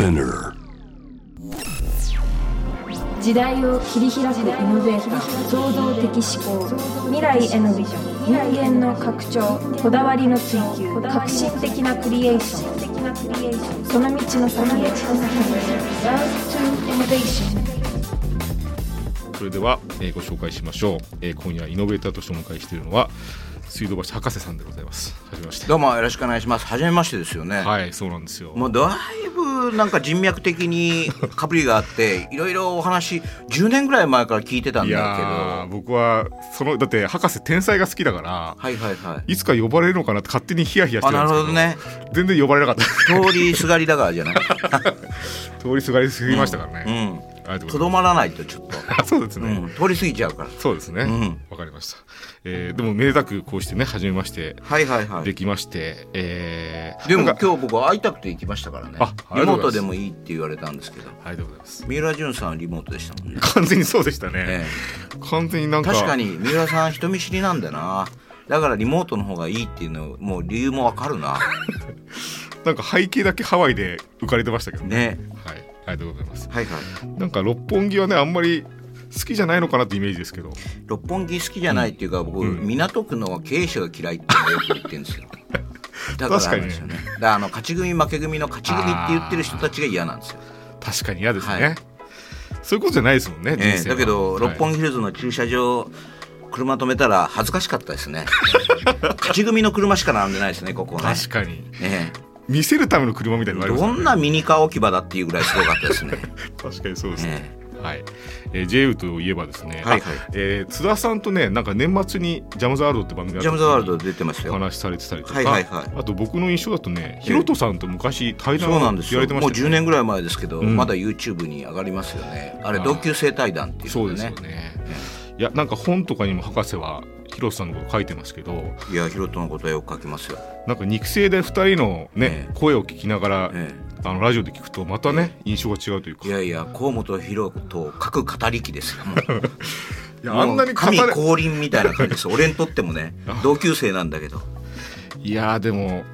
Spinner. 時代を切り開くイノベーター創造的思考未来へのビジョン人間の拡張こだわりの追求革新的なクリエーションその道の先へ Love to Innovation それでは、えーご紹介しましょう、えー今夜イノベーターとしてお迎えしているのは水道橋博士さんでございますはじめましてどうもよろしくお願いします。初めましてですよね。はいそうなんですよもうだいぶなんか人脈的にかぶりがあって、いろいろお話10年ぐらい前から聞いてたんいだけど。僕はそのだって博士天才が好きだからいはいはい。いつか呼ばれるのかなって勝手にヒヤヒヤしてたんですけどるほどね。全然呼ばれなかった通りすがりだからじゃない。通りすがりすぎましたからね、とどまらないとちょっと。そうですね、うん。通り過ぎちゃうから。そうですね。わ、うん。かりました、えーでもめでたくこうしてね初めまして。はいはいはい。できまして、えーでも今日僕は会いたくて行きましたからね。リモートでもいいって言われたんですけど。ありがとうございます。三浦淳さんはリモートでしたもんね、完全にそうでしたね、え完全になんえ、か確かに三浦さん人見知りなんだな。だからリモートの方がいいっていうのもう理由もわかるな なんか背景だけハワイで浮かれてましたけどね。ね。はい。ありがとうございます。はいはい。なんか六本木はねあんまり好きじゃないのかなってイメージですけど。六本木好きじゃないっていうか、僕、うん。港区の経営者が嫌いってよく言ってるんですよ。だからですよねだからあの勝ち組負け組の勝ち組って言ってる人たちが嫌なんですよ、確かに嫌ですね、はい。そういうことじゃないですもんね、ええ人生は。だけど、はい。六本木ヒルズの駐車場車止めたら恥ずかしかったですね。勝ち組の車しか並んでないですねここね。確かに。え見せるための車みたいえに言われますよね。どんなミニカー置き場だっていうぐらいすごかったですね。確かにそうですね、えはい、えー、JU といえばですね、はいはい。あえー津田さんとねなんか年末にジャム・ザ・ワールドって番組ジャム・ザ・ワールドで出てましたおよ話しされてたりとか、はいはいはい。あと僕の印象だとねえヒロトさんと昔対談をそうなんですや10れてましたよね。年ぐらい前ですけど、ん。まだ YouTube に上がりますよね。あれ同級生対談っていうそうですのでねよね。いやなんか本とかにも博士はヒロトさんのこと書いてますけどいやヒロトのことはよく書きますよ、なんか肉声で2人のね、ええ。声を聞きながら、えあのラジオで聞くとまたね、印象が違うというか。え、いやいや河本ヒロト各語り機ですよ。もういやあんなに語神れ降臨みたいな感じです。俺にとってもね同級生なんだけど。いやーでも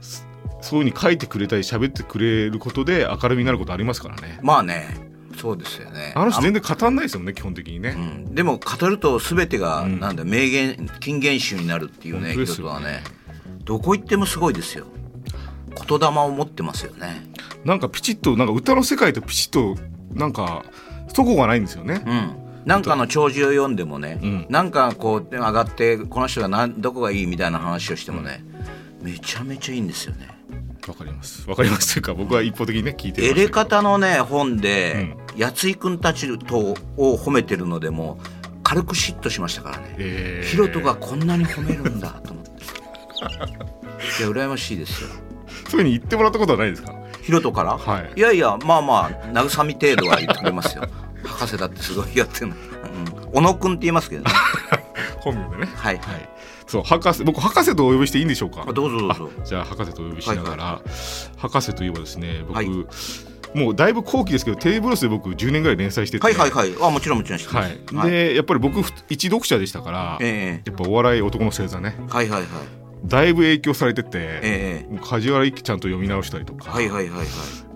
そそういうふうに書いてくれたり喋ってくれることで明るみになることありますからね。まあねそうですよね。あの人全然語んないですよね基本的にね、うん、でも語ると全てが、うん。なんだ名言金言集になるっていうね人はね。どこ行ってもすごいですよ。言霊を持ってますよね。なんかピチッとなんか歌の世界とピチッとなんかそこがないんですよね、うん。なんかの弔辞を読んでもね、うん。なんかこう上がってこの人がなんどこがいいみたいな話をしてもね、めちゃめちゃいいんですよねわかります。わかりますというか僕は一方的にね聞いてまエレ方のね本で、やついくんたちとを褒めてるのでも軽く嫉妬しましたからね、えー。ヒロトがこんなに褒めるんだと思って。いや羨ましいですよ。そういうふうに言ってもらったことはないですか？ヒロトから、はい。やいやまあまあ慰み程度は言ってくれますよ。博士だってすごいやってるの、うん、小野くんって言いますけどね本名でね。はい。はいそう博士僕博士とお呼びしていいんでしょうか？あどうぞどうぞ。あじゃあ博士とお呼びしながら、博士といえばですね僕、はい。もうだいぶ後期ですけどテレビブロスで僕10年ぐらい連載してて。はいはいはい。あもちろんもちろん知ってまはす、い、はい。でやっぱり僕ふ一読者でしたから、えやっぱお笑い男の星座ね。えはいはいはい。だいぶ影響されてて、ええ。もう梶原一騎ちゃんと読み直したりとか、はいはいはいはい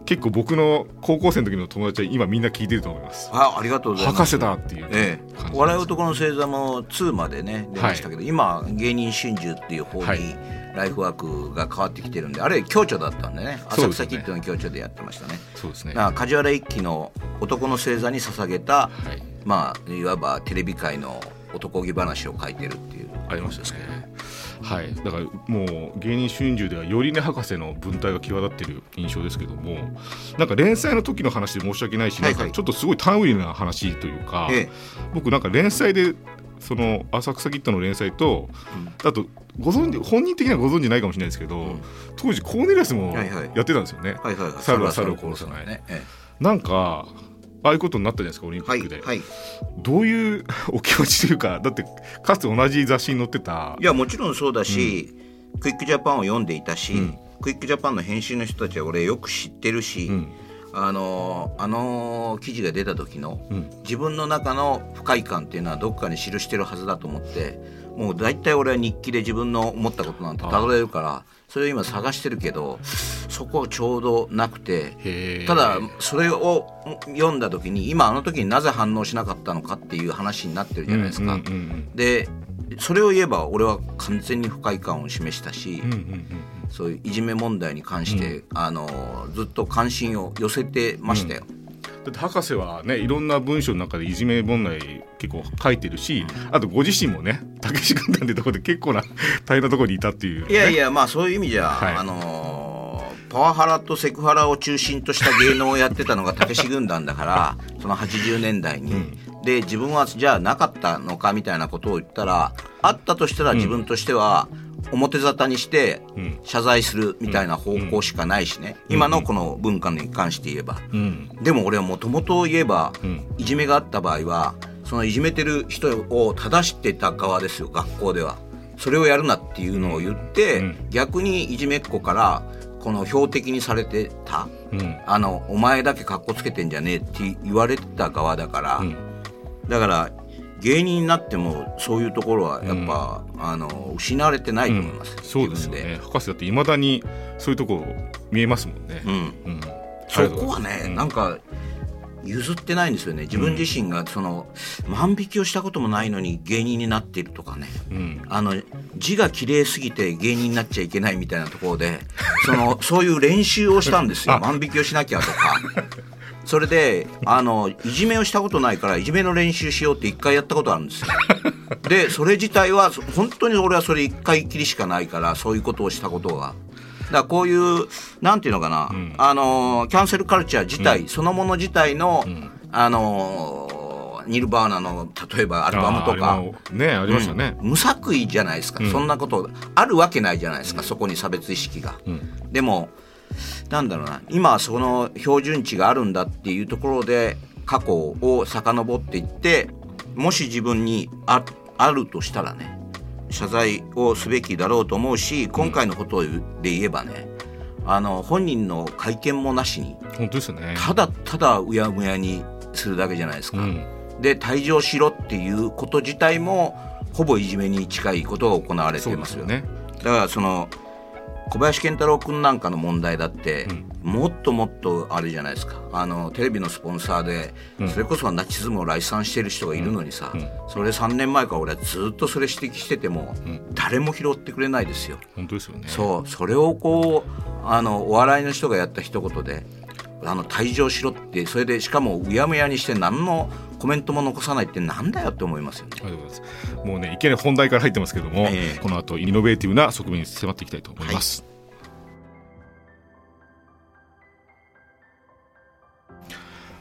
結構僕の高校生の時の友達は今みんな聞いてると思います。あありがとうございます。博士だっていうええ。笑い男の星座も2までね出ましたけど、今芸人春秋っていう方はい。にライフワークが変わってきてるんであれ共著だったんでね。浅草キッドの共著でやってましたね。そうですね。梶原一騎の男の星座に捧げた、はい。まあいわばテレビ界の男気話を書いてるっていうありましたねはい。だからもう芸人春秋ではよりね博士の文体が際立ってる印象ですけどもなんか連載の時の話で申し訳ないし、はいはい。なんかちょっとすごいタウンリーな話というか、ええ。僕なんか連載でその浅草キッドの連載と、あとご存知本人的にはご存知ないかもしれないですけど、ん。当時コーネリアスもやってたんですよね、はいはい。はい。猿は猿を殺さないなんかああいうことになったじゃないですかオリンピックで、はいどういう お気持ちというかだってかつて同じ雑誌に載ってた。いやもちろんそうだし、クイックジャパンを読んでいたし、うん。クイックジャパンの編集の人たちは俺よく知ってるし、うん。あのあの記事が出た時の、うん。自分の中の不快感っていうのはどっかに記してるはずだと思ってもう大体俺は日記で自分の思ったことなんてたどれるからそれを今探してるけどそこちょうどなくてただそれを読んだ時に今あの時になぜ反応しなかったのかっていう話になってるじゃないですか。うんうんうんでそれを言えば俺は完全に不快感を示したし、うんうんうんそういういじめ問題に関して、あのずっと関心を寄せてましたよ。だって博士はねいろんな文章の中でいじめ問題結構書いてるしあとご自身もねたけし軍団ってところで結構な大変なところにいたっていう、ね、いやいやまあそういう意味じゃ、はい。あのーパワハラとセクハラを中心とした芸能をやってたのがたけし軍団だから その80年代に、で自分はじゃあなかったのかみたいなことを言ったらあったとしたら自分としては表沙汰にしてん。謝罪するみたいな方向しかないしね、今のこの文化に関して言えば。うん。でも俺はもともと言えば、ん。いじめがあった場合はそのいじめてる人を正してた側ですよ学校では。それをやるなっていうのを言って、うん。逆にいじめっ子からこの標的にされてたうん。あのお前だけ格好つけてんじゃねえって言われてた側だから、うん。だから芸人になってもそういうところはやっぱ、あの失われてないと思います、そうですね。博士だっていまだにそういうとこ見えますもんね、うん。うん。そこはね、なんか譲ってないんですよね自分自身がその、万引きをしたこともないのに芸人になっているとかね、うんあの字が綺麗すぎて芸人になっちゃいけないみたいなところでその そういう練習をしたんですよ万引きをしなきゃとか。それであのいじめをしたことないからいじめの練習しようって一回やったことあるんですよ。でそれ自体はそ本当に俺はそれ一回きりしかないからそういうことをしたことが。だこういうなんていうのかな、あのキャンセルカルチャー自体、そのもの自体の、あのニルバーナの例えばアルバムとかねありましたね、無作為じゃないですか、そんなことあるわけないじゃないですか、そこに差別意識が。でもなんだろうな今はその標準値があるんだっていうところで過去を遡っていってもし自分にああるとしたらね謝罪をすべきだろうと思うし今回のことで言えばねあの本人の会見もなしに本当ですよねただただうやむやにするだけじゃないですか。うんで退場しろっていうこと自体もほぼいじめに近いことが行われていますよね。だからその小林健太郎君なんかの問題だって、もっともっとあれじゃないですか。あのテレビのスポンサーで、それこそナチズムを来賛してる人がいるのにさ、それ3年前から俺はずっとそれ指摘してても、誰も拾ってくれないですよ。本当ですよね。そう。それをこうあのお笑いの人がやった一言であの退場しろってそれでしかもうやむやにして何のコメントも残さないってなんだよって思いますよね。ありがとうございます。もうねいきなり本題から入ってますけども、ええ。この後イノベーティブな側面に迫っていきたいと思います、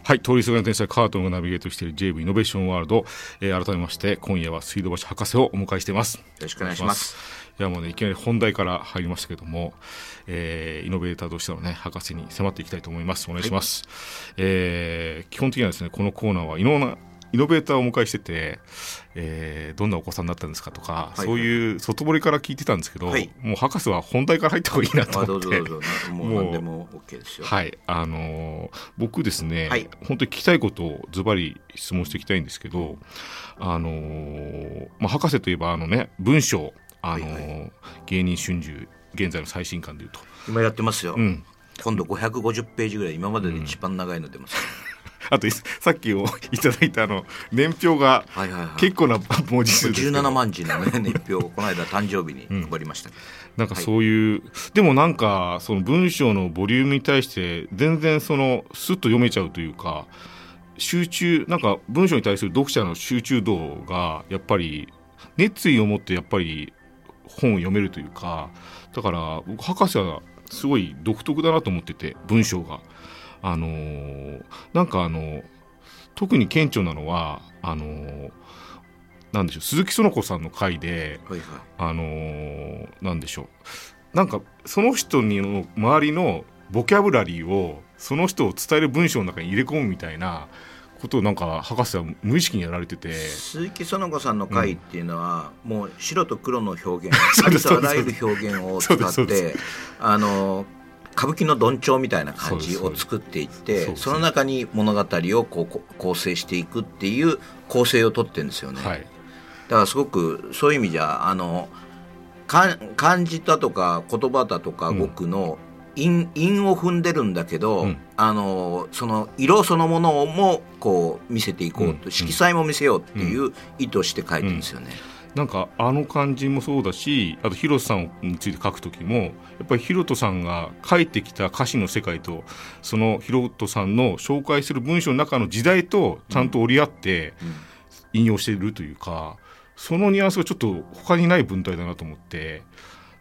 はい、通りすがりの天才カートンがナビゲートしている JV イノベーションワールド、えー改めまして今夜は水道橋博士をお迎えしています。よろしくお願いします。いやもうねいきなり本題から入りましたけども、えーイノベーターとしてのね博士に迫っていきたいと思います。お願いします、えー基本的にはですねこのコーナーはいろんなイノベーターをお迎えしてて、えーどんなお子さんだったんですかとか、はい。そういう外堀から聞いてたんですけど、はい。もう博士は本題から入った方がいいなと思って。もう何でも OK ですよ。はい。あのー僕ですね、はい。本当に聞きたいことをズバリ質問していきたいんですけど、あのーまあ、博士といえばあのね文章、あのーはいは芸人春秋現在の最新刊でいうと、今やってますよ。うん、今度550ページぐらい今までで一番長いの出ます。あといさっきを いただいたあの年表がはいはいはい。結構な文字数ですけど17万字のね 年表をこの間誕生日に配りました。なんかそういう、でもなんかその文章のボリュームに対して全然そのスッと読めちゃうというか集中なんか文章に対する読者の集中度がやっぱり熱意を持ってやっぱり本を読めるというかだから僕博士はすごい独特だなと思ってて文章が。あのーなんかあの特に顕著なのはあのーなんでしょう鈴木園子さんの回ではいはい。あのーなんでしょうなんかその人にの周りのボキャブラリーをその人を伝える文章の中に入れ込むみたいなことをなんか博士は無意識にやられてて。鈴木園子さんの回っていうのは、もう白と黒の表現。ありとあらゆる表現を使ってあの歌舞伎のどんちょうみたいな感じを作っていってその中に物語をこうこ構成していくっていう構成をとってるんですよね。はい。だからすごくそういう意味じゃあのか漢字だとか言葉だとか語句の韻,、韻を踏んでるんだけど、うん。あのその色そのものもこう見せていこうと、うん。色彩も見せようっていう意図して書いてるんですよね。なんかあの漢字もそうだしあとヒロトさんについて書く時もやっぱりヒロトさんが書いてきた歌詞の世界とそのヒロトさんの紹介する文章の中の時代とちゃんと折り合って引用しているというか、そのニュアンスがちょっと他にない文体だなと思って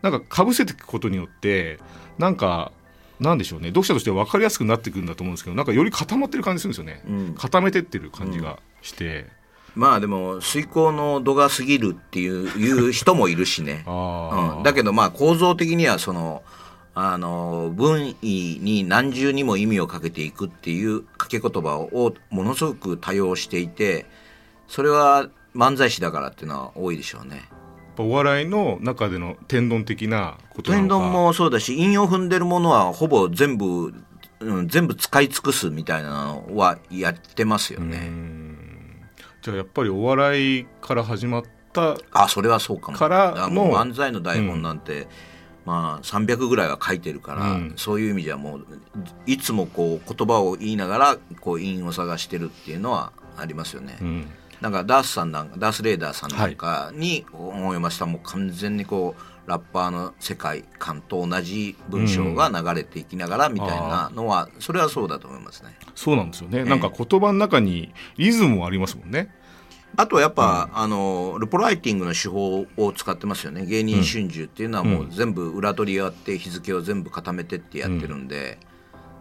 なんかかぶせていくことによってなんかなんでしょうね。読者としては分かりやすくなってくるんだと思うんですけどなんかより固まってる感じするんですよね、うん。固めてってる感じがして、まあでも遂行の度が過ぎるっていういう人もいるしね。うん、だけどまあ構造的にはそのあの文意に何重にも意味をかけていくっていう掛け言葉をものすごく多用していてそれは漫才師だからっていうのは多いでしょうね。お笑いの中での天丼的なことな天丼もそうだし韻を踏んでるものはほぼ全部、うん、全部使い尽くすみたいなのはやってますよね。じゃあやっぱりお笑いから始まったあそれはそうかも。からだもうの漫才の台本なんて、まあ300ぐらいは書いてるから、うん。そういう意味じゃもういつもこう言葉を言いながらこう韻を探してるっていうのはありますよね、うんなんかダースさんなんかダース・レーダーさんなんかに本を読ませた。らもう完全にこうラッパーの世界観と同じ文章が流れていきながらみたいなのは、それはそうだと思いますね。そうなんですよね、なんか言葉の中にリズムもありますもんね。あとやっぱ、あのルポライティングの手法を使ってますよね。芸人春秋っていうのはもう全部裏取りやって日付を全部固めてってやってるんで、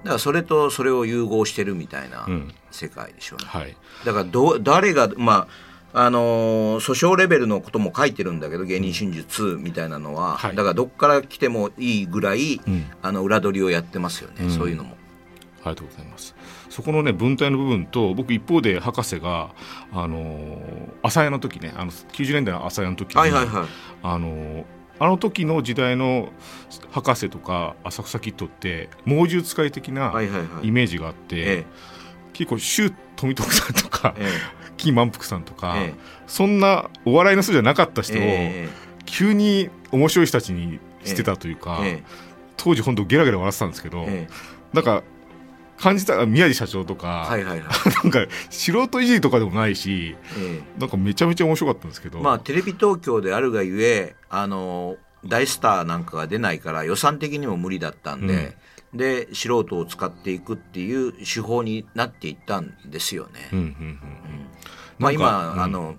だからそれとそれを融合してるみたいなうん。世界でしょうね、はい。だからど誰がまああのー訴訟レベルのことも書いてるんだけど芸人春秋2みたいなのは、はい。だからどっから来てもいいぐらい、ん。あの裏取りをやってますよね、うん。そういうのも。ありがとうございます。そこのね文体の部分と僕一方で博士があのー朝屋の時ねあの90年代の朝屋の時に、はいはいはい。あのーあの時の時代の博士とか浅草キッドって猛獣使い的なイメージがあって、え結構周富徳さんとか ええ。金満腹さんとか、ええ。そんなお笑いの人じゃなかった人を、え。急に面白い人たちにしてたというか、ええ。当時本当ゲラゲラ笑ってたんですけど、ええ。なんか感じた宮地社長とか、はいはいはい、なんか素人いじりとかでもないしええなんかめちゃめちゃ面白かったんですけど、まあテレビ東京であるがゆえあの大スターなんかが出ないから予算的にも無理だったんで、で素人を使っていくっていう手法になっていったんですよね。うんうんうんまあなんか今、あの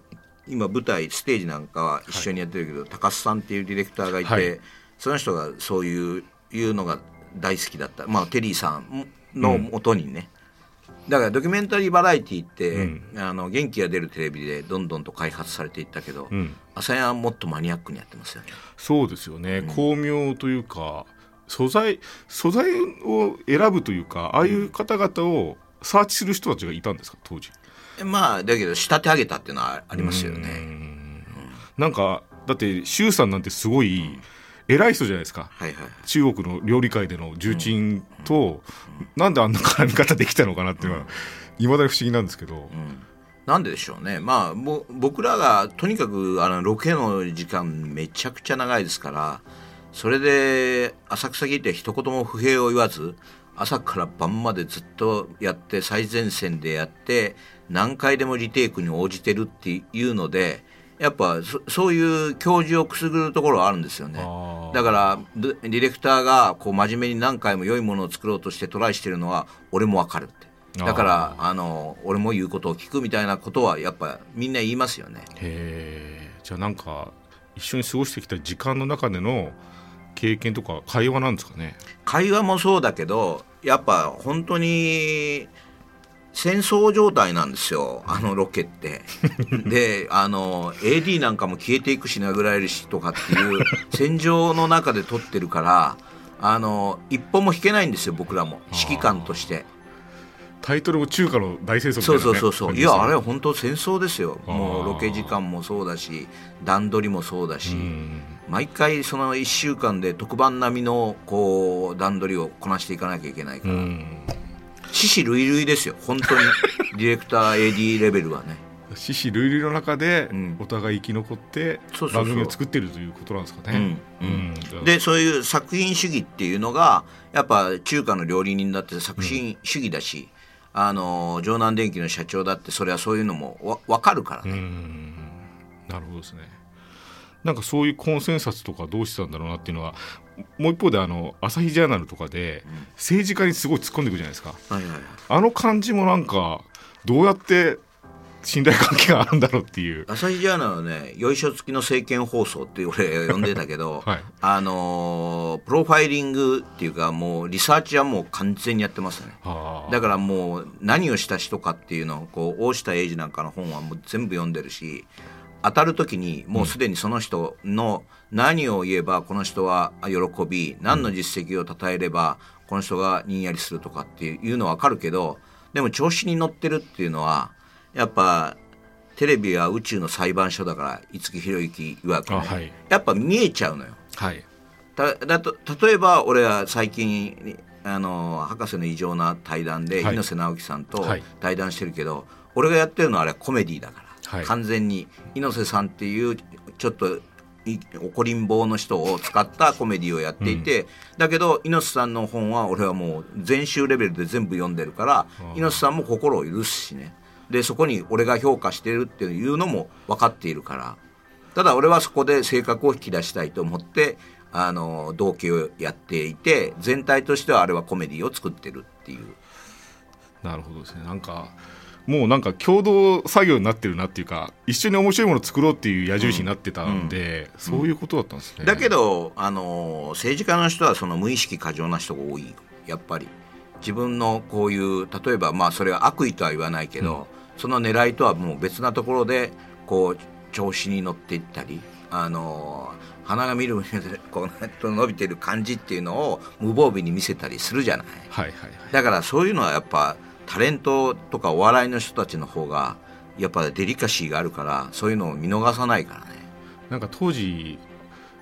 今舞台ステージなんかは一緒にやってるけど、高須さんっていうディレクターがいて、はい。その人がそういういうのが大好きだった、まあ、テリーさんのもとにね、だからドキュメンタリーバラエティって、うん。あの元気が出るテレビでどんどんと開発されていったけど、うん。朝やはもっとマニアックにやってますよね。そうですよね、巧妙というか素材素材を選ぶというかああいう方々をサーチする人たちがいたんですか当時？まあだけど仕立て上げたっていうのはありますよね。なんかだって周さんなんてすごい偉い人じゃないですか。はいはい。中国の料理界での重鎮と、なんであんな絡み方できたのかなっていうのはいまだに不思議なんですけど、なんででしょうね、まあ、も僕らがとにかくあのロケの時間めちゃくちゃ長いですからそれで浅草キッドは一言も不平を言わず朝から晩までずっとやって最前線でやって何回でもリテイクに応じてるっていうのでやっぱそそういう教授をくすぐるところはあるんですよね。だからデディレクターがこう真面目に何回も良いものを作ろうとしてトライしてるのは俺もわかるって。だからあの俺も言うことを聞くみたいなことはやっぱみんな言いますよね。へえじゃあなんか一緒に過ごしてきた時間の中での経験とか会話なんですかね？会話もそうだけどやっぱ本当に戦争状態なんですよ。あのロケって。であの AD なんかも消えていくし殴られるしとかっていう 戦場の中で撮ってるからあの一歩も引けないんですよ僕らも。指揮官として。タイトルも中華の大戦争みたいな、ね、そうそうそうそう。いやあれは本当戦争ですよ。もうロケ時間もそうだし段取りもそうだし、うん。毎回その1週間で特番並みのこう段取りをこなしていかなきゃいけないから、うん獅子類類ですよ。本当に。ディレクター AD レベルはね。獅子類類の中でうん。お互い生き残って番組を作ってるということなんですかね。うん。うん。うん。でそういう作品主義っていうのがやっぱ中華の料理人だって作品主義だし、あの城南電機の社長だってそれはそういうのもわ分かるからうね、ん。なるほどですね。なんかそういうコンセンサスとかどうしてたんだろうなっていうのはもう一方であの朝日ジャーナルとかで政治家にすごい突っ込んでいくじゃないですか。はいはいはい。あの感じもなんかどうやって信頼関係があるんだろうっていう。朝日ジャーナルはね「よいしょ付きの政見放送」って俺呼んでたけど、はい。あのープロファイリングっていうかもうリサーチはもう完全にやってますね。はあだからもう何をした人かっていうのをこう大下英二なんかの本はもう全部読んでるし当たる時にもうすでにその人の何を言えばこの人は喜び何の実績を称えればこの人がにんやりするとかっていうのは分かるけどでも調子に乗ってるっていうのはやっぱテレビは宇宙の裁判所だから五木ひろゆき曰くね、あはい。やっぱ見えちゃうのよ。はい。ただと例えば俺は最近あの博士の異常な対談で、はい。猪瀬直樹さんとはい。対談してるけど、俺がやってるのはあれはコメディだから、はい。完全に猪瀬さんっていうちょっとい怒りん坊の人を使ったコメディをやっていて、だけど猪瀬さんの本は俺はもう全集レベルで全部読んでるから猪瀬さんも心を許すしね。でそこに俺が評価してるっていうのも分かっているから。ただ俺はそこで性格を引き出したいと思ってあの同期をやっていて全体としてはあれはコメディを作ってるっていう。なるほどですね。なんかもうなんか共同作業になってるなっていうか一緒に面白いものを作ろうっていう矢印になってたんで、そういうことだったんですね。だけどあの政治家の人はその無意識過剰な人が多いやっぱり自分のこういう例えばまあそれは悪意とは言わないけど、その狙いとはもう別なところでこう調子に乗っていったりあの鼻が見るこう伸びてる感じっていうのを無防備に見せたりするじゃない。はいはいはい。だからそういうのはやっぱタレントとかお笑いの人たちの方がやっぱデリカシーがあるからそういうのを見逃さないからね。なんか当時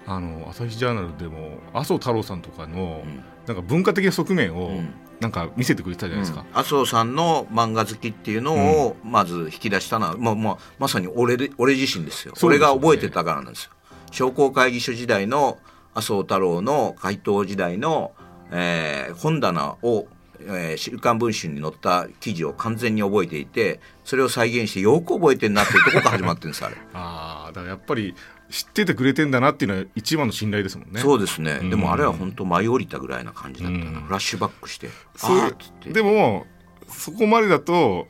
あの朝日ジャーナルでも麻生太郎さんとかの、ん。なんか文化的な側面をん。なんか見せてくれてたじゃないですか。麻生さんの漫画好きっていうのをまず引き出したのは、まあまあ、まさに俺で俺自身ですよ。そね。俺が覚えてたからなんですよ。商工会議所時代の麻生太郎の回答時代の、えー本棚を、えー週刊文春に載った記事を完全に覚えていてそれを再現してよく覚えてんなっていうところから始まってるんですあれ。ああだからやっぱり知っててくれてんだなっていうのは一番の信頼ですもんね。そうですね、うん。でもあれは本当舞い降りたぐらいな感じだったな、うん。フラッシュバックしてあーっつって。でもそこまでだと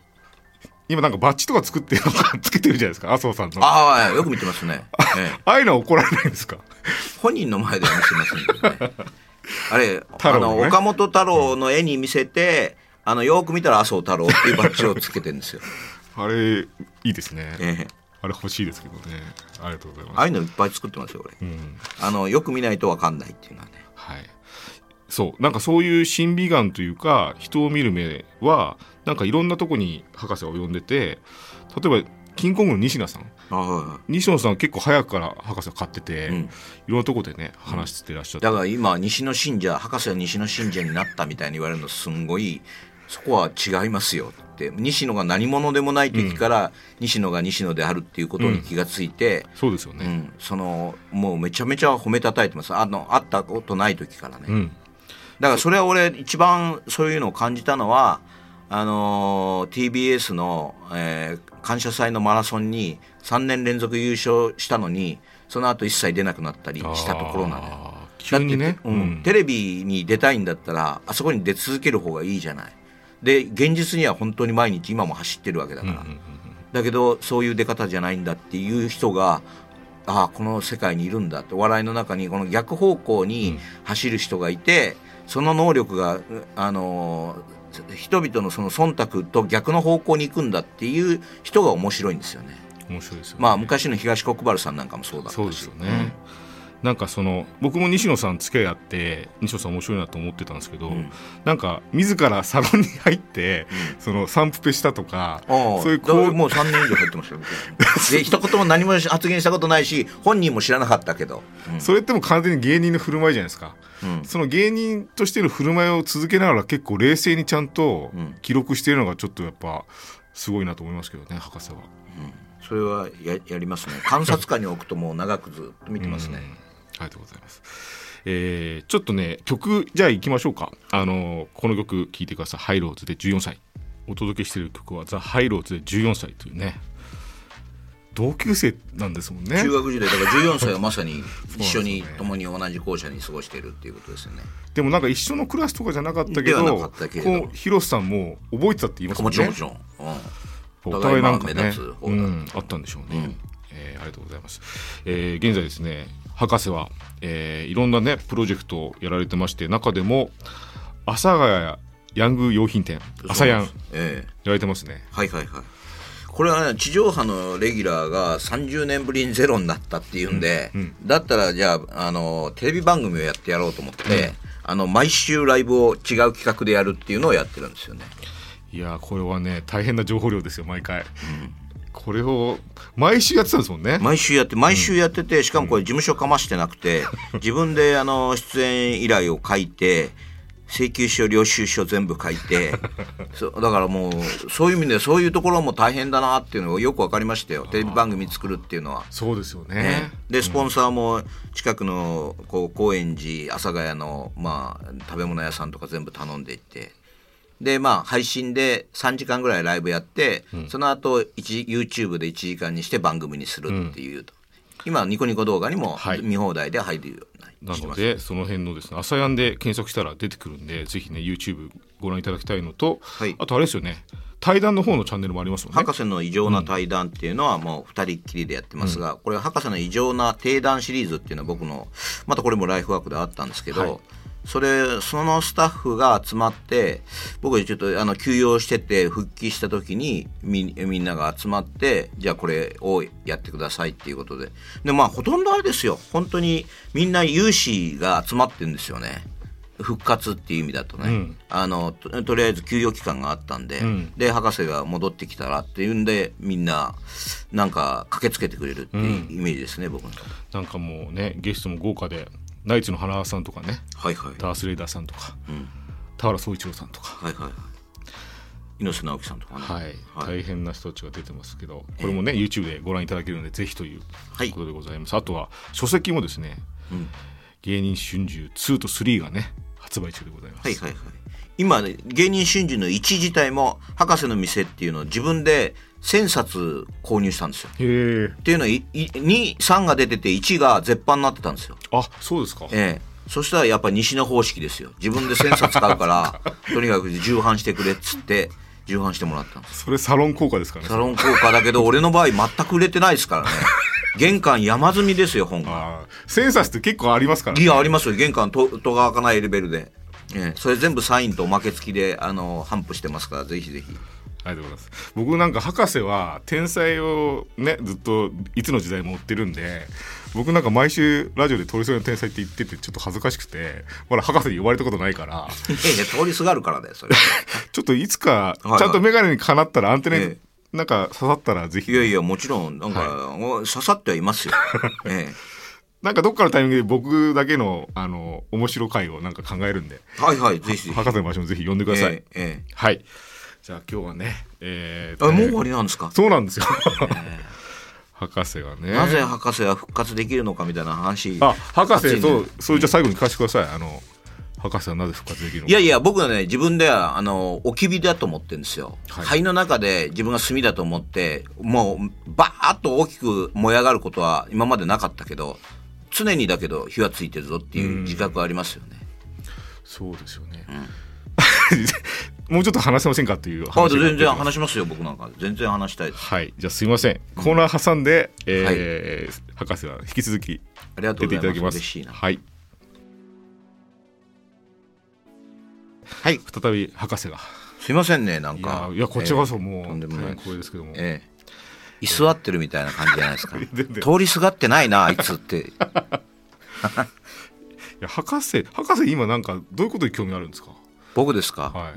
今なんかバッジとか作ってるのか つけてるじゃないですか麻生さんの。あああよく見てますね、ええ。あいうのは怒られないんですか？本人の前では見せませんけどねあれ、あ太郎の岡本太郎の絵に見せて、あのよく見たら麻生太郎っていうバッジをつけてるんですよ、あれいいですね、ええ。あれ欲しいですけどね。ありがとうございます。ああいうのいっぱい作ってますよ俺。うん。あのよく見ないと分かんないっていうのはね。はい。そう。なんかそういう審美眼というか人を見る目はなんかいろんなとこに博士は及んでて例えばキングコングの西野さん？あ西野さんは結構早くから博士は買ってて、うん。いろんなとこでね話してらっしゃって、だから今西の信者博士は西の信者になったみたいに言われるのすんごいそこは違いますよって。西野が何者でもない時から、西野が西野であるっていうことに気がついて、そうですよね、うん。そのもうめちゃめちゃ褒めたたえてます。あの会ったことない時からね、うん。だからそれは俺一番そういうのを感じたのはあのー TBS の、えー感謝祭のマラソンに3年連続優勝したのにその後一切出なくなったりしたところなのよ。急にね。だってうんテレビに出たいんだったらあそこに出続ける方がいいじゃない。で現実には本当に毎日今も走ってるわけだから、だけどそういう出方じゃないんだっていう人がああこの世界にいるんだってお笑いの中にこの逆方向に走る人がいて、その能力があのー人々のその忖度と逆の方向に行くんだっていう人が面白いんですよね。面白いですよね。まあ昔の東国原さんなんかもそうだったし。そうですよね、なんかその僕も西野さん付き合いあって西野さん面白いなと思ってたんですけど、ん。なんか自らサロンに入って、そのサンプペしたとかああそういうこうもう3年以上入ってますよ僕。で一言も何も発言したことないし本人も知らなかったけど、うん。それってもう完全に芸人の振る舞いじゃないですか、うん。その芸人としての振る舞いを続けながら結構冷静にちゃんとうん。記録しているのがちょっとやっぱすごいなと思いますけどね博士は。それはややりますね。観察下に置くともう長くずっと見てますね、うんありがとうございます。えーちょっとね曲じゃあ行きましょうか。あのこの曲聴いてください。ハイローズで14歳。お届けしている曲はザ・ハイローズで14歳というね同級生なんですもんね。中学時代だから14歳は まさに一緒に共に同じ校舎に過ごしているっていうことですよねでもなんか一緒のクラスとかじゃなかったけど、こう広瀬さんも覚えてたって言いますもんね。もちろんもちろん、うん、お互いなんかねうん、あったんでしょうね、えーありがとうございます、えー現在ですね博士は、えーいろんなねプロジェクトをやられてまして中でも阿佐ヶ谷ヤング用品店朝ヤンやえ。えられてますね。はいはいはい。これはね地上波のレギュラーが30年ぶりにゼロになったっていうんで、だったらじゃああのテレビ番組をやってやろうと思って、あの毎週ライブを違う企画でやるっていうのをやってるんですよね。いやーこれはね大変な情報量ですよ毎回、これを毎週やってたんですもんね。毎週やって毎週やってて、しかもこれ事務所かましてなくて、自分であの出演依頼を書いて請求書領収書全部書いて そうだからもうそういう意味でそういうところも大変だなっていうのがよく分かりましたよ。テレビ番組作るっていうのは。そうですよね。ね、でスポンサーも近くのこう高円寺阿佐ヶ谷の、まあ、食べ物屋さんとか全部頼んでいってでまあ配信で3時間ぐらいライブやって、その後一 YouTube で1時間にして番組にするっていうと、今ニコニコ動画にもはい。見放題で入るようになしてます、のでその辺のですね朝やんで検索したら出てくるんでぜひね YouTube ご覧いただきたいのと、はい。あとあれですよね対談の方のチャンネルもありますよね。博士の異常な対談っていうのはもう二人っきりでやってますが、これは博士の異常な定談シリーズっていうのは僕のまたこれもライフワークであったんですけど、はいそれそのスタッフが集まって僕ちょっとあの休養してて復帰した時にみみんなが集まってじゃあこれをやってくださいっていうことで。でまあほとんどあれですよ。本当にみんな有志が集まってるんですよね。復活っていう意味だとね、うん。あのととりあえず休養期間があったんで、ん。で博士が戻ってきたらっていうんでみんななんか駆けつけてくれるっていうイメージですね、僕のなんかもうねゲストも豪華でナイツの花輪さんとかね。はいはい。ダース・レイダーさんとか、ん。田原総一郎さんとか、はいはいはい。猪瀬直樹さんとかね。はい。はい。大変な人たちが出てますけどこれもね YouTube でご覧いただけるのでぜひというはい。ことでございます、あとは書籍もですね、ん。芸人春秋2と3がね発売中でございます、はいはいはい。今ね芸人春秋の1自体も博士の店っていうのを自分で1000冊購入したんですよ。へえ。っていうのは23が出てて1が絶版になってたんですよ。あそうですか。ええ。そしたらやっぱ西の方式ですよ。自分で1000冊買うから とにかく重版してくれっつって重版してもらったんです。それサロン効果ですかね。サロン効果だけど俺の場合全く売れてないですからね。玄関山積みですよ本が。センサスって結構ありますから、いやありますよ。玄関と戸が開かないレベルで、ええ。それ全部サインとおまけ付きであの頒布してますからぜひぜひありがとうございます。僕なんか博士は天才をねずっといつの時代も追ってるんで僕なんか毎週ラジオで通りすがりの天才って言っててちょっと恥ずかしくてまだ博士に呼ばれたことないから。いやいや通りすがるからだよそれ ちょっといつかはいちゃんと眼鏡にかなったらアンテナにえなんか刺さったらぜひ。いやいやもちろんなんか、刺さってはいますよ、えなんかどっかのタイミングで僕だけのあの面白回をなんか考えるんで。えはいはいぜひぜひ。博士の場所もぜひ呼んでください、えええ。はいじゃあ今日はねええあもう終わりなんですか？そうなんですよ。博士がね。なぜ博士は復活できるのかみたいな話。あ博士そうそれじゃあ最後に聞かせてください。あの博士はなぜ復活できるのか。いやいや僕はね自分ではあの置き火だと思ってるんですよ、はい。肺の中で自分が炭だと思ってもうバーッと大きく燃え上がることは今までなかったけど常にだけど火はついてるぞっていう自覚はありますよね、そうですよね、もうちょっと話せませんかっていうあ話が全然話しますよ僕なんか。全然話したいはい。じゃあすいません。コーナー挟んで、えー博士は引き続きありがと出うございまていただきます。す嬉しいな。はい。はい。再び博士が。すいませんねなんいかやいやこっちこそもう、とんでもない。光栄ですけども、ええ。居座ってるみたいな感じじゃないですか。通りすがってないなあいつって。いや博士博士今なんかどういうことに興味あるんですか？僕ですか？はい。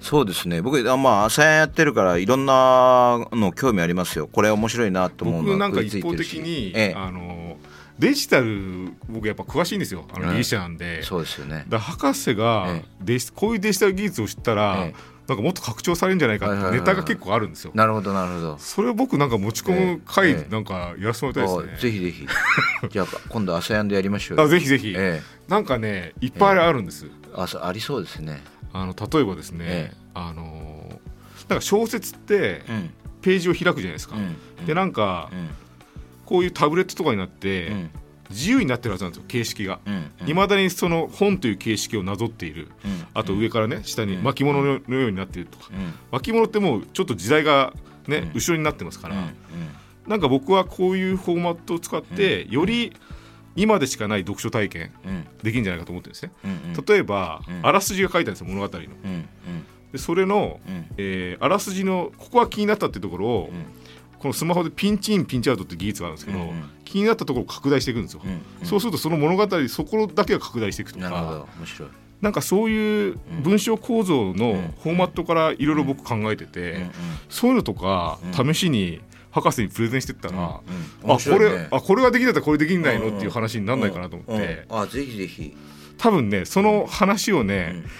そうですね。僕あまあ朝やってるからいろんなの興味ありますよ。これ面白いなと思うのは僕なんか一方的に、ええ。あのデジタル僕やっぱ詳しいんですよ。あのはい。技師者なんで、そうですよね。だ博士がえデジこういうデジタル技術を知ったら、ええ。なんかもっと拡張されるんじゃないかってネタが結構あるんですよ。なるほどなるほど。それを僕なんか持ち込む回ええ。なんかやらせてもらいたいですね。あぜひぜひ。じゃあ今度アセアンでやりましょうよ。あぜひぜひ、え。なんかねいっぱいあるんです。えあそうありそうですね。あの例えばですね、ええ。あのーなんか小説ってうん。ページを開くじゃないですか。うん。でなんかうん。こういうタブレットとかになって、うん。自由になってるはずなんですよ形式が。うん。いまだにその本という形式をなぞっている、うん。あと上からね下にうん。巻物のようになっているとか、うん。巻物ってもうちょっと時代がね、うん。後ろになってますから、うん。なんか僕はこういうフォーマットを使って、より今でしかない読書体験うん。できるんじゃないかと思ってるんですね。うんうん。例えば、うん。あらすじが書いてあるんですよ物語の。うんでそれの、うん。えーあらすじのここが気になったっていうところを、うん。このスマホでピンチインピンチアウトって技術があるんですけど、うんうん。気になったところを拡大していくんですよ。うんうん。そうするとその物語そこだけが拡大していくとか。なるほど面白い。なんかそういう文章構造うん。のフォーマットからいろいろ僕考えてて、そういうのとかうん。試しに博士にプレゼンしてったら、うんうん。あこれあこれができたらこれできないの、っていう話にならないかなと思って、あぜひぜひ。多分ねその話をね、うん。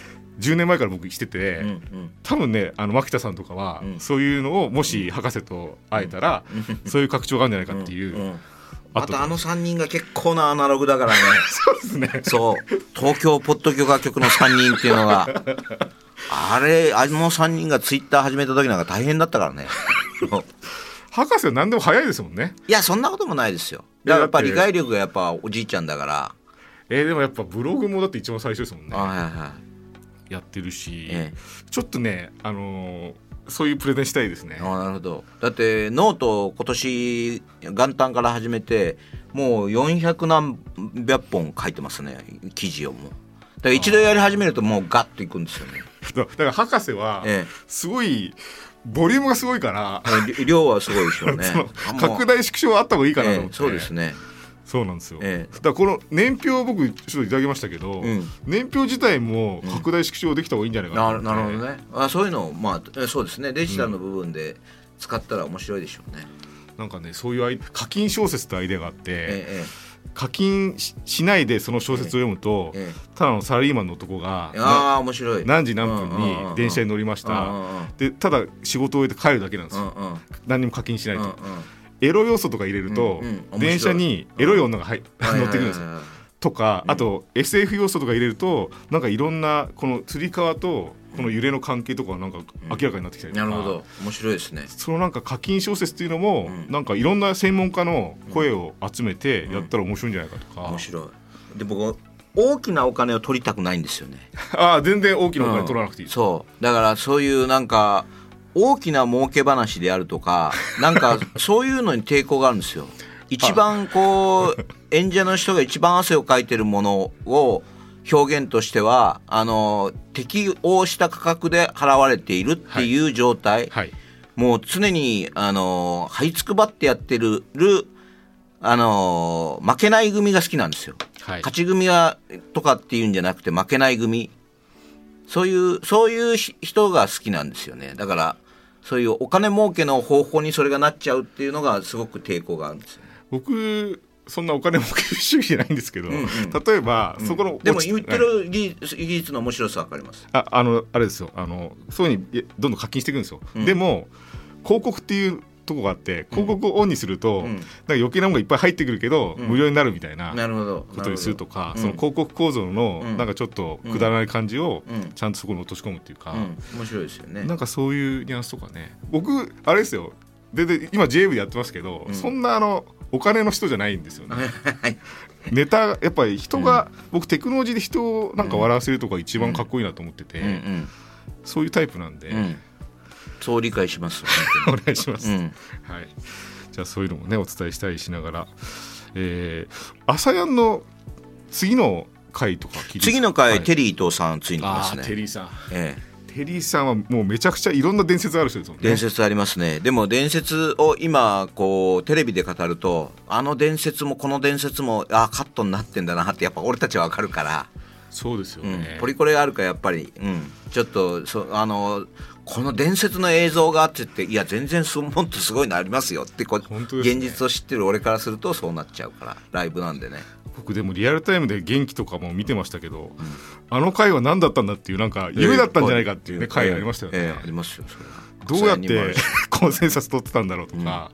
10年前から僕してて、うんうん。多分ねあの牧田さんとかは、うん。そういうのをもし博士と会えたら、そういう拡張があるんじゃないかっていう、うんうん。あとあの3人が結構なアナログだからね。そうですね。そう。東京ポッド許可局の3人っていうのが。あれあの3人がツイッター始めた時なんか大変だったからね 博士は何でも早いですもんね。いやそんなこともないですよ。だからやっぱ理解力がやっぱおじいちゃんだから。えーでもやっぱブログもだって一番最初ですもんね。あはいはい。やってるし、えちょっとねあのーそういうプレゼンしたいですね。あなるほど。だってノート今年元旦から始めてもう400何百本書いてますね。記事をもう。だから一度やり始めるともうガッといくんですよね。だ だから博士はえ。すごいボリュームがすごいから、え量はすごいでしょうね。拡大縮小あった方がいいかなと思って、ええそうですね。そうなんですよ、ええ。だからこの年表を僕ちょっといただきましたけど、うん。年表自体も拡大縮小できた方がいいんじゃないかななと思って。なるほどね。あそういうのをまあえそうですね。デジタルの部分で使ったら面白いでしょうね、なんかねそういう課金小説ってアイデアがあって、え課金ししないでその小説を読むと、ええただのサラリーマンの男がえああ面白い。何時何分に電車に乗りました。でただ仕事を終えて帰るだけなんですよ、何にも課金しないと、エロ要素とか入れると、うん電車にエロい女が入はい乗ってくるんですよ、とかあと SF 要素とか入れるとなんかいろんなこのつり革とこの揺れの関係とかがなんか明らかになってきたりとか、なるほど。面白いですね。そのなんか課金小説っていうのも、うん。なんかいろんな専門家の声を集めてやったら面白いんじゃないかとか、面白い。で僕大きなお金を取りたくないんですよね。ああ全然大きなお金取らなくていい、そう。だからそういうなんか大きな儲け話であるとか なんかそういうのに抵抗があるんですよ。一番こう演者の人が一番汗をかいてるものを表現としてはあの適応した価格で払われているっていう状態、はい。もう常にあの這いつくばってやってるあの負けない組が好きなんですよ。はい。勝ち組はとかっていうんじゃなくて負けない組。そういうそういうひ人が好きなんですよね。だからそういうお金儲けの方法にそれがなっちゃうっていうのがすごく抵抗があるんですよね。僕そんなお金儲け主義じゃないんですけど、んうん。例えば、そこのでも言ってる技術の面白さわかります？ああのあれですよ。あのそういうふうにどんどん課金していくんですよ、でも広告っていうとこがあって広告をオンにすると、ん。なんか余計なものがいっぱい入ってくるけど、無料になるみたいなことにするとか、なるほど。その広告構造のうん。なんかちょっとくだらない感じをうん。ちゃんとそこに落とし込むっていうか、うん、うん。面白いですよね。なんかそういうニュアンスとかね。僕あれですよでで今 JA 部でやってますけど、そんなあのお金の人じゃないんですよね。はいネタやっぱり人が、僕テクノロジーで人をなんか笑わせるとか一番かっこいいなと思ってて、そういうタイプなんで、うん。そう理解しますお願いします。うん。はい、じゃあそういうのもねお伝えしたりしながら、えー、朝やんの次の回とか次の回、はい。テリー伊藤さんついに来ますあねーテリーさん。ええテリーさんはもうめちゃくちゃいろんな伝説ある人ですもんね。伝説ありますね。でも伝説を今こうテレビで語るとあの伝説もこの伝説もあカットになってんだなってやっぱ俺たちは分かるから、そうですようん。ね。ポリコレがあるからやっぱり、うん、ちょっとそあのこの伝説の映像があってっていや全然すもっとすごいのありますよってこね。現実を知ってる俺からするとそうなっちゃうからライブなんでね僕でもリアルタイムで元気とかも見てましたけど、あの回は何だったんだっていうなんか夢だったんじゃないかっていうね回ありましたよね、ええありますよどうやって コンセンサス取ってたんだろうとか、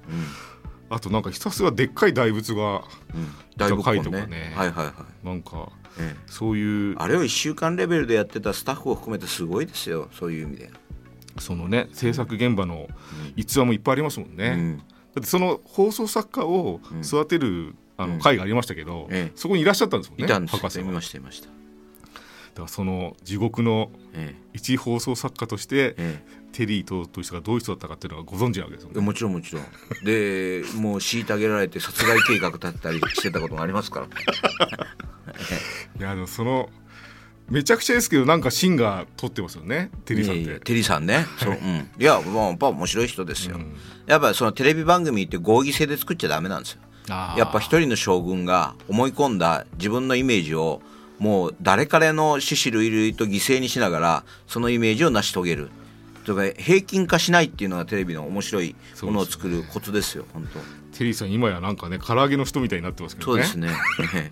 あとなんかひたすらでっかい大仏がうん。大仏回根ねとかね。はいはいはい、なんかええ。そういうあれを1週間レベルでやってたスタッフを含めてすごいですよそういう意味で、そのね制作現場の逸話もいっぱいありますもんね、うん。だってその放送作家を育てる、あの会がありましたけど、ええ。そこにいらっしゃったんですもんねいたんです博士見ました見ました、からその地獄のえ一放送作家として、ええ。テリーとという人がどういう人だったかっていうのはご存知なわけですよね。えもちろんもちろん。でもう虐げられて殺害計画立てたりしてたこともありますから。いやでもそのめちゃくちゃですけどなんかシンが撮ってますよねテリーさんって。いやいやテリーさんね。そう、うん、いやもうやっぱ面白い人ですよ、うん。やっぱそのテレビ番組って合議制で作っちゃダメなんですよやっぱ一人の将軍が思い込んだ自分のイメージをもう誰彼の獅子類類と犠牲にしながらそのイメージを成し遂げる。とか平均化しないっていうのがテレビの面白いものを作るコツですよ本当。テリーさん今やなんかね唐揚げの人みたいになってますけどね。そうですね。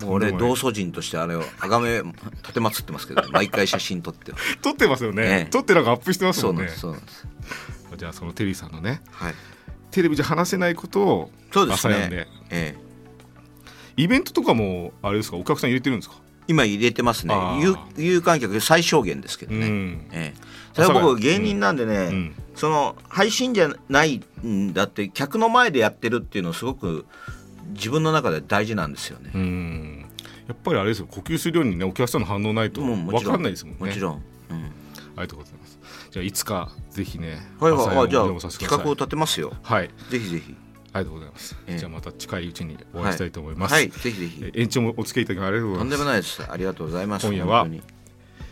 俺同祖人としてあれを崇め立てまつってますけど、ね、毎回写真撮っては。撮ってますよね、ええ。撮ってなんかアップしてますもね。そうんなんですそうなんです。じゃあそのテリーさんのねはい。テレビじゃ話せないことをそうです朝読んで。ね、ええ。イベントとかもあれですか？お客さん入れてるんですか？今入れてますね。有有観客最小限ですけどね、うん。ええ、それ僕芸人なんでね、ん。その配信じゃないんだって客の前でやってるっていうのすごく自分の中で大事なんですよね。うん。やっぱりあれですよ。呼吸するようにねお客さんの反応ないと分かんないですもんね。もちろん、うん、ありがとうございます。じゃあいつかぜひねはいはい。朝読あじゃあ企画を立てますよ。はい。ぜひぜひありがとうございます、ええ。じゃあまた近いうちにお会いしたいと思います、はい、はい。ぜひぜひ。え延長もお付き合いいただきありがとうござとんでいますもないです。ありがとうございます。今夜は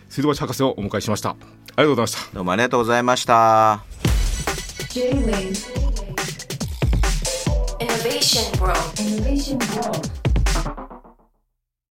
水道橋博士をお迎えしました。ありがとうございました。どうもありがとうございました。J-Wave. Innovation World. Innovation World